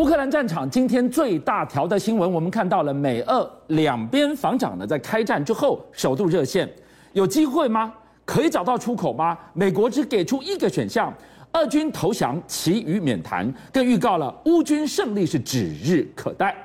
乌克兰战场今天最大条的新闻，我们看到了美俄两边防长呢，在开战之后首度热线，有机会吗？可以找到出口吗？美国只给出一个选项，俄军投降，其余免谈，更预告了乌军胜利是指日可待。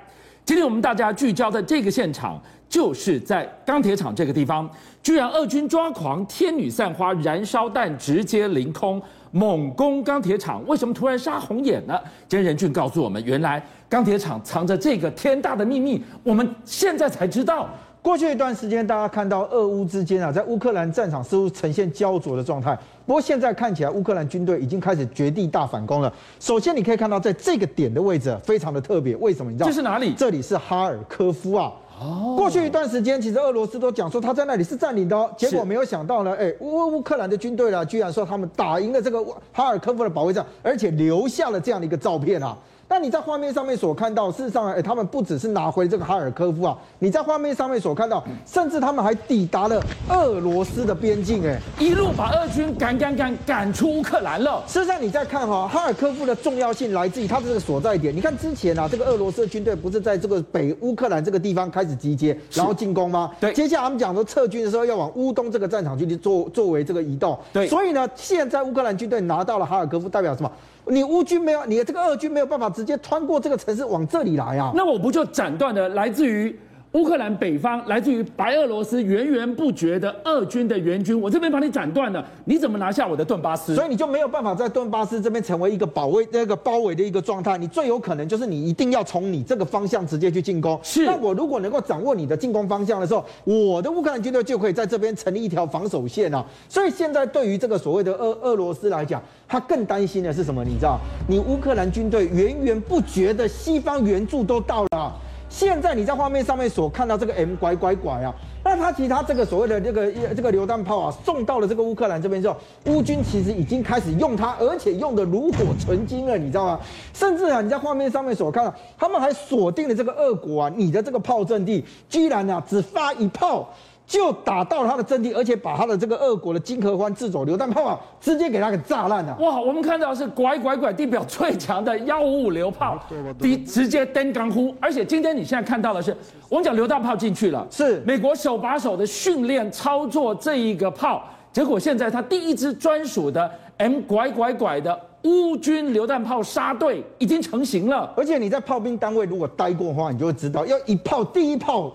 今天我们大家聚焦的这个现场，就是在钢铁厂这个地方，居然俄军抓狂，天女散花，燃烧弹直接凌空。猛攻钢铁厂，为什么突然杀红眼呢？今天仁俊告诉我们，原来钢铁厂藏着这个天大的秘密，我们现在才知道。过去一段时间，大家看到俄乌之间啊，在乌克兰战场似乎呈现焦灼的状态。不过现在看起来，乌克兰军队已经开始绝地大反攻了。首先，你可以看到在这个点的位置非常的特别，为什么？你知道这是哪里？这里是哈尔科夫啊。哦，过去一段时间，其实俄罗斯都讲说他在那里是占领的，结果没有想到呢，哎，乌乌克兰的军队呢，居然说他们打赢了这个哈尔科夫的保卫战，而且留下了这样的一个照片啊。那你在画面上面所看到，事实上，哎，他们不只是拿回这个哈尔科夫啊，你在画面上面所看到，甚至他们还抵达了俄罗斯的边境，哎，一路把俄军赶赶赶赶出乌克兰了。事实上，你再看哈，哈尔科夫的重要性来自于它的这个所在点。你看之前啊，这个俄罗斯的军队不是在这个北乌克兰这个地方开始集结，然后进攻吗？对。接下来他们讲说撤军的时候要往乌东这个战场去做作为这个移动。对。所以呢，现在乌克兰军队拿到了哈尔科夫，代表什么？你乌军没有，你这个俄军没有办法直接穿过这个城市往这里来啊？那我不就斩断了来自于乌克兰北方、来自于白俄罗斯源源不绝的俄军的援军？我这边把你斩断了，你怎么拿下我的顿巴斯？所以你就没有办法在顿巴斯这边成为一个保卫、那个包围的一个状态。你最有可能就是你一定要从你这个方向直接去进攻。是。那我如果能够掌握你的进攻方向的时候，我的乌克兰军队就可以在这边成立一条防守线啊。所以现在对于这个所谓的俄俄罗斯来讲，他更担心的是什么？你知道，你乌克兰军队源源不绝的西方援助都到了。现在你在画面上面所看到这个 M 拐拐拐啊，那他其他这个所谓的这个这个榴弹炮啊，送到了这个乌克兰这边之后，乌军其实已经开始用它，而且用的炉火纯青了，你知道吗？甚至啊，你在画面上面所看到，他们还锁定了这个俄国啊，你的这个炮阵地，居然啊只发一炮。就打到了他的阵地，而且把他的这个俄国的金合欢自走榴弹炮啊，直接给他给炸烂了。哇，我们看到是拐拐拐地表最强的幺五五榴炮，直直接登钢呼。而且今天你现在看到的是，我们讲榴弹炮进去了，是美国手把手的训练操作这一个炮，结果现在他第一支专属的 M 拐拐拐的乌军榴弹炮杀队已经成型了。而且你在炮兵单位如果待过的话，你就会知道，要一炮第一炮。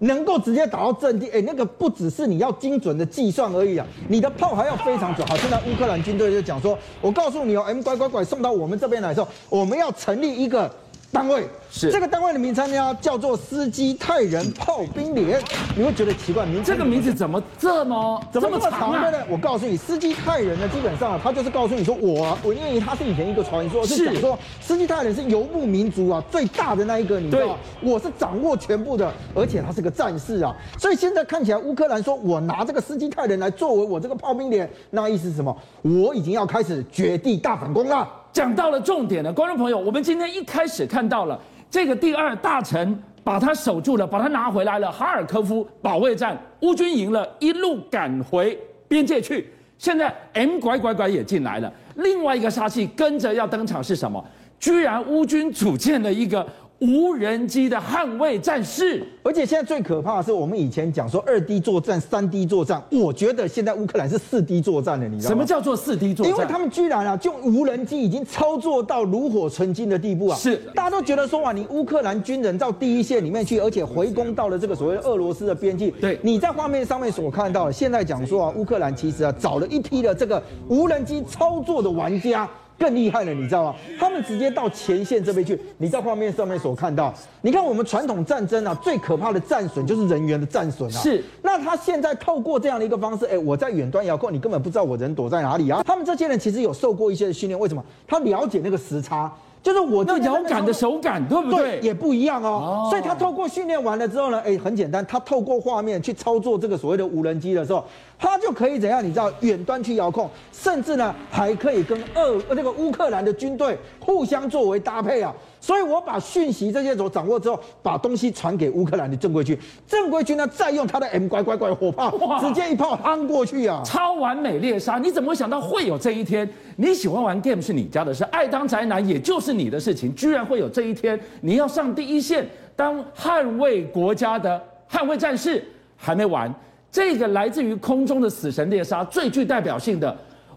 能够直接打到阵地，哎，那个不只是你要精准的计算而已啊，你的炮还要非常准。好，现在乌克兰军队就讲说，我告诉你哦，M 拐拐拐送到我们这边来的时候，我们要成立一个。单位是这个单位的名称呢，叫做斯基泰人炮兵连。你会觉得奇怪，名字这个名字怎么这么怎么这么长呢？我告诉你，斯基泰人呢，基本上他就是告诉你说，我我因为他是以前一个传说，是讲说斯基泰人是游牧民族啊，最大的那一个，你知道？我是掌握全部的，而且他是个战士啊。所以现在看起来，乌克兰说我拿这个斯基泰人来作为我这个炮兵连，那意思是什么？我已经要开始绝地大反攻了。讲到了重点了，观众朋友，我们今天一开始看到了这个第二大城把它守住了，把它拿回来了。哈尔科夫保卫战，乌军赢了，一路赶回边界去。现在 M 拐拐拐也进来了，另外一个杀器跟着要登场是什么？居然乌军组建了一个。无人机的捍卫战士，而且现在最可怕的是，我们以前讲说二 D 作战、三 D 作战，我觉得现在乌克兰是四 D 作战了，你知道吗？什么叫做四 D 作战？因为他们居然啊，就无人机已经操作到炉火纯青的地步啊！是，大家都觉得说啊，你乌克兰军人到第一线里面去，而且回攻到了这个所谓的俄罗斯的边境。对，你在画面上面所看到的，现在讲说啊，乌克兰其实啊，找了一批的这个无人机操作的玩家。更厉害了，你知道吗？他们直接到前线这边去。你在画面上面所看到，你看我们传统战争啊，最可怕的战损就是人员的战损啊。是。那他现在透过这样的一个方式，哎，我在远端遥控，你根本不知道我人躲在哪里啊。他们这些人其实有受过一些训练，为什么？他了解那个时差。就是我的遥感的手感，对不对？对，也不一样哦。哦，所以他透过训练完了之后呢，哎，很简单，他透过画面去操作这个所谓的无人机的时候，他就可以怎样？你知道，远端去遥控，甚至呢还可以跟俄那个乌克兰的军队互相作为搭配啊。所以我把讯息这些所掌握之后，把东西传给乌克兰的正规军，正规军呢再用他的 M 拐拐拐火炮，直接一炮夯过去啊！超完美猎杀，你怎么会想到会有这一天？你喜欢玩 game 是你家的事，爱当宅男也就是你的事情，居然会有这一天，你要上第一线当捍卫国家的捍卫战士，还没完，这个来自于空中的死神猎杀最具代表性的。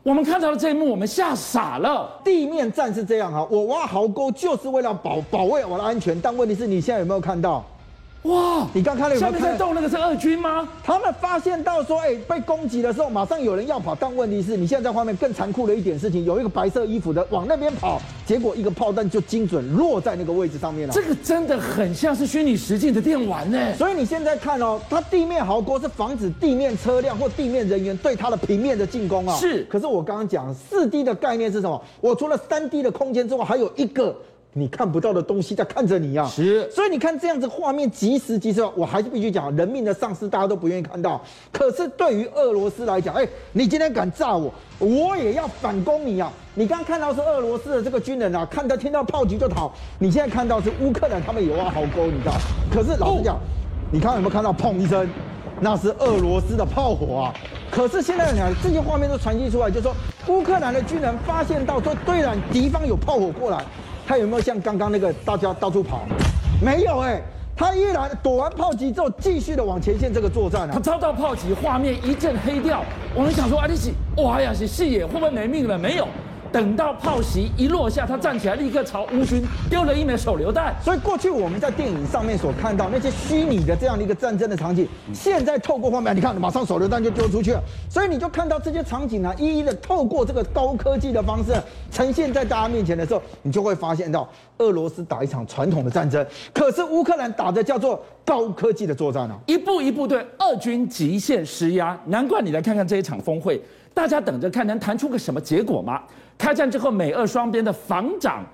我们看到了这一幕，我们吓傻了。地面战是这样哈，我挖壕沟就是为了保保卫我的安全，但问题是你现在有没有看到？哇！你刚看了有？下面在动那个是俄军吗？他们发现到说，哎、欸，被攻击的时候，马上有人要跑。但问题是你现在在画面更残酷的一点事情，有一个白色衣服的往那边跑，结果一个炮弹就精准落在那个位置上面了。这个真的很像是虚拟实境的电玩呢。所以你现在看哦，它地面壕沟是防止地面车辆或地面人员对它的平面的进攻啊。是。可是我刚刚讲四 D 的概念是什么？我除了三 D 的空间之外，还有一个。你看不到的东西在看着你呀、啊，是，所以你看这样子画面即时即时，我还是必须讲，人命的丧失大家都不愿意看到。可是对于俄罗斯来讲，哎，你今天敢炸我，我也要反攻你啊！你刚刚看到是俄罗斯的这个军人啊，看到听到炮击就逃。你现在看到是乌克兰，他们也挖壕沟，你知道？可是老实讲，你看有没有看到砰一声，那是俄罗斯的炮火啊！可是现在你看这些画面都传递出来，就是说乌克兰的军人发现到说，对了，敌方有炮火过来。他有没有像刚刚那个大家到处跑？没有哎、他依然躲完炮击之后，继续的往前线这个作战啊。他遭到炮击，画面一阵黑掉。我们想说啊，你是哇呀，是视野会不会没命了？没有。等到炮袭一落下，他站起来，立刻朝乌军丢了一枚手榴弹。所以过去我们在电影上面所看到那些虚拟的这样的一个战争的场景，现在透过画面，你看，马上手榴弹就丢出去了。所以你就看到这些场景呢，一一的透过这个高科技的方式呈现在大家面前的时候，你就会发现到俄罗斯打一场传统的战争，可是乌克兰打的叫做高科技的作战啊，一步一步对俄军极限施压。难怪你来看看这一场峰会，大家等着看能谈出个什么结果吗？开战之后，美俄双边的防长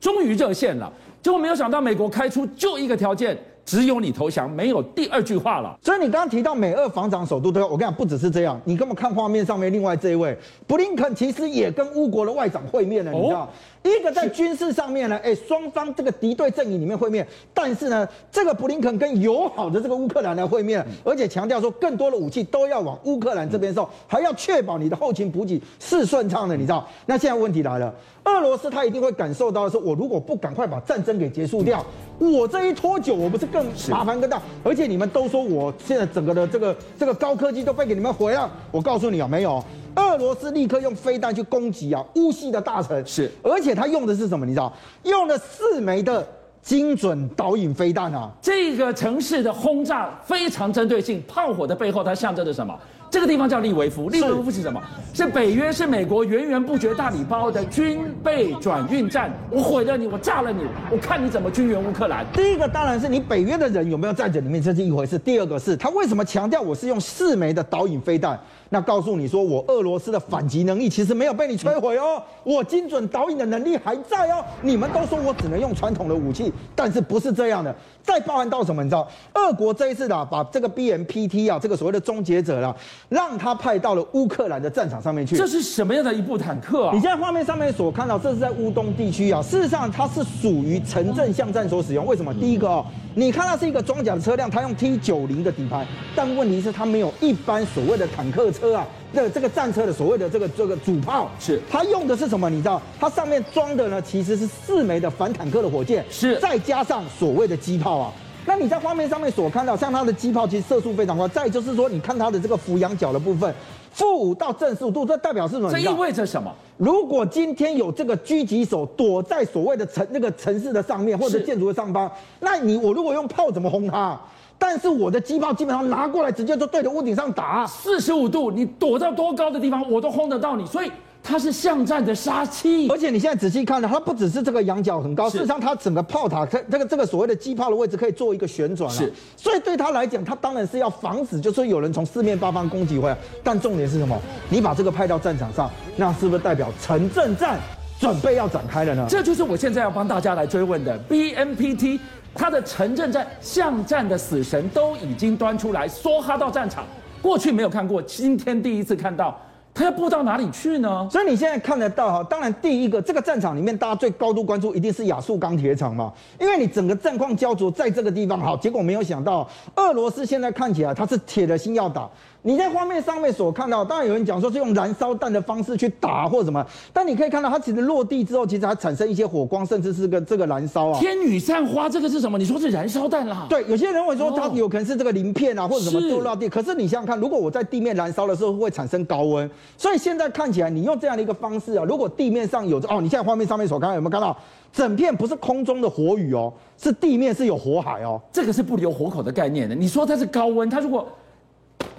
终于热线了，结果没有想到，美国开出就一个条件。只有你投降，没有第二句话了。所以你刚刚提到美俄防长首都对话，我跟你讲，不只是这样。你根本看画面上面另外这一位布林肯，其实也跟乌国的外长会面了，你知道？一个在军事上面呢，哎，双方这个敌对阵营里面会面，但是呢，这个布林肯跟友好的这个乌克兰来会面，而且强调说更多的武器都要往乌克兰这边送，还要确保你的后勤补给是顺畅的，你知道？那现在问题来了。俄罗斯他一定会感受到的是，我如果不赶快把战争给结束掉，我这一拖久，我不是更麻烦更大？而且你们都说我现在整个的这个这个高科技都被给你们毁了，我告诉你啊，没有，俄罗斯立刻用飞弹去攻击啊乌系的大臣，是，而且他用的是什么？你知道，用了四枚的精准导引飞弹啊，这个城市的轰炸非常针对性，炮火的背后它象征着什么？这个地方叫利维夫，利维夫是什么？是北约，是美国源源不绝大礼包的军备转运站。我毁了你，我炸了你，我看你怎么军援乌克兰。第一个当然是你北约的人有没有在这里面，这是一回事。第二个是他为什么强调我是用四枚的导引飞弹？那告诉你说，我俄罗斯的反击能力其实没有被你摧毁哦，我精准导引的能力还在哦。你们都说我只能用传统的武器，但是不是这样的？再包含到什么？你知道，俄国这一次的把这个 BMPT 啊，这个所谓的终结者啦，让他派到了乌克兰的战场上面去。这是什么样的一部坦克啊？你现在画面上面所看到，这是在乌东地区啊。事实上，它是属于城镇巷战所使用。为什么？第一个哦，你看它是一个装甲的车辆，它用 T 九零的底盘，但问题是它没有一般所谓的坦克车。车啊，这个这个战车的所谓的这个这个主炮，是它用的是什么？你知道，它上面装的呢，其实是四枚的反坦克的火箭，是再加上所谓的机炮啊。那你在画面上面所看到，像它的机炮其实射速非常快。再就是说，你看它的这个俯仰角的部分，负五到正十五度，这代表是什么？这意味着什么？如果今天有这个狙击手躲在所谓的城那个城市的上面或者建筑的上方，那你我如果用炮怎么轰它？但是我的机炮基本上拿过来，直接就对着屋顶上打，四十五度，你躲到多高的地方，我都轰得到你，所以它是巷战的杀器。而且你现在仔细看呢，它不只是这个仰角很高，事实上它整个炮塔，它这个这个所谓的机炮的位置可以做一个旋转啊。是，所以对他来讲，他当然是要防止，就是有人从四面八方攻击回来。但重点是什么？你把这个派到战场上，那是不是代表城镇战准备要展开了呢？这就是我现在要帮大家来追问的 BMPT。他的城镇战、巷战的死神都已经端出来，梭哈到战场。过去没有看过，今天第一次看到他要布到哪里去呢？所以你现在看得到哈，当然第一个这个战场里面，大家最高度关注一定是亚速钢铁厂嘛，因为你整个战况焦灼在这个地方，好，结果没有想到俄罗斯现在看起来他是铁了心要打。你在画面上面所看到，当然有人讲说是用燃烧弹的方式去打或什么，但你可以看到它其实落地之后，其实还产生一些火光，甚至是个这个燃烧啊。天女散花这个是什么？你说是燃烧弹啦？对，有些人认为说它有可能是这个鳞片啊，或者什么丢落地。可是你想想看，如果我在地面燃烧的时候会产生高温，所以现在看起来你用这样的一个方式啊，如果地面上有哦，你现在画面上面所看到有没有看到整片不是空中的火雨哦，是地面是有火海哦，这个是不留活口的概念的。你说它是高温，它如果。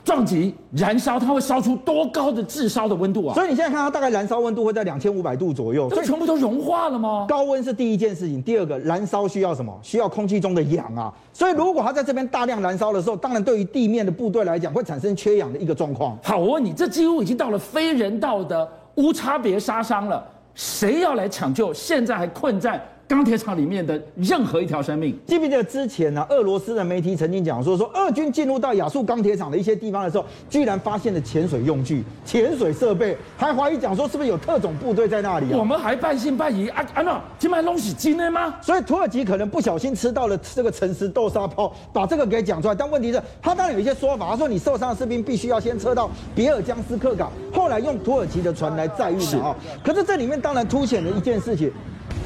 撞击燃烧，它会烧出多高的炙烧的温度啊！所以你现在看它大概燃烧温度会在两千五百度左右，所以全部都融化了吗？高温是第一件事情，第二个燃烧需要什么？需要空气中的氧啊！所以如果它在这边大量燃烧的时候，当然对于地面的部队来讲会产生缺氧的一个状况。好，我问你，这几乎已经到了非人道的无差别杀伤了，谁要来抢救？现在还困在？钢铁厂里面的任何一条生命，记不记得之前呢、啊？俄罗斯的媒体曾经讲说，说俄军进入到亚速钢铁厂的一些地方的时候，居然发现了潜水用具、潜水设备，还怀疑讲说是不是有特种部队在那里、啊？我们还半信半疑啊啊！那今晚东西金的吗？所以土耳其可能不小心吃到了这个诚实豆沙包，把这个给讲出来。但问题是，他当然有一些说法，他说你受伤的士兵必须要先撤到别尔江斯克港，后来用土耳其的船来载运的啊。可是这里面当然凸显了一件事情。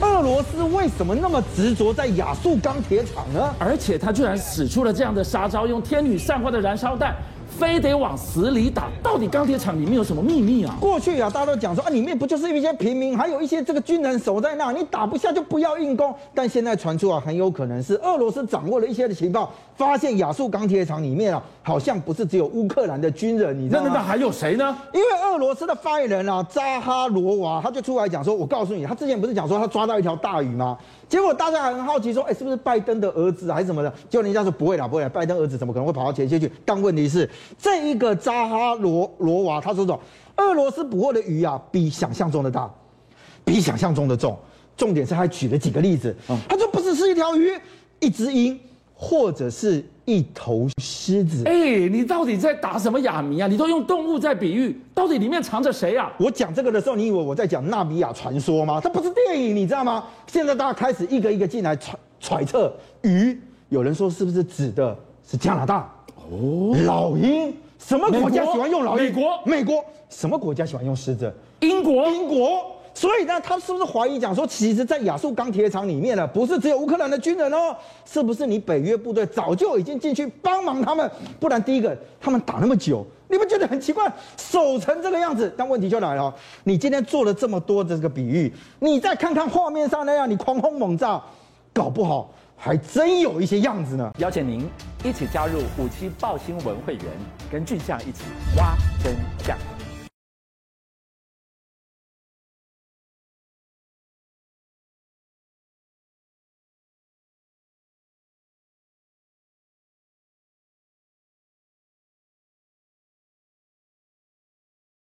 俄罗斯为什么那么执着在亚速钢铁厂呢？而且他居然使出了这样的杀招，用天女散花的燃烧弹。非得往死里打，到底钢铁厂里面有什么秘密啊？过去啊，大家都讲说啊，里面不就是一些平民，还有一些这个军人守在那，你打不下就不要硬攻。但现在传出啊，很有可能是俄罗斯掌握了一些的情报，发现亚速钢铁厂里面啊，好像不是只有乌克兰的军人，你知道吗？那那还有谁呢？因为俄罗斯的发言人啊，扎哈罗娃他就出来讲说，我告诉你，他之前不是讲说他抓到一条大鱼吗？结果大家还很好奇说，哎，是不是拜登的儿子还是什么的？结果人家说不会啦，不会啦，拜登儿子怎么可能会跑到前线去？但问题是，这一个扎哈罗罗娃他说说，俄罗斯捕获的鱼啊，比想象中的大，比想象中的重。重点是他还举了几个例子，他说不只是一条鱼，一只鹰。或者是一头狮子，哎、欸，你到底在打什么哑谜啊？你都用动物在比喻，到底里面藏着谁啊？我讲这个的时候，你以为我在讲纳米亚传说吗？它不是电影，你知道吗？现在大家开始一个一个进来揣揣测鱼，有人说是不是指的是加拿大？哦，老鹰，什么国家喜欢用老鹰？美国，美国，什么国家喜欢用狮子？英国，英国。所以呢，他是不是怀疑讲说，其实，在亚速钢铁厂里面呢，不是只有乌克兰的军人哦，是不是你北约部队早就已经进去帮忙他们？不然，第一个，他们打那么久，你们觉得很奇怪，守成这个样子。但问题就来了，你今天做了这么多的这个比喻，你再看看画面上那样，你狂轰猛炸，搞不好还真有一些样子呢。邀请您一起加入五七爆新闻会员，跟俊相一起挖真相。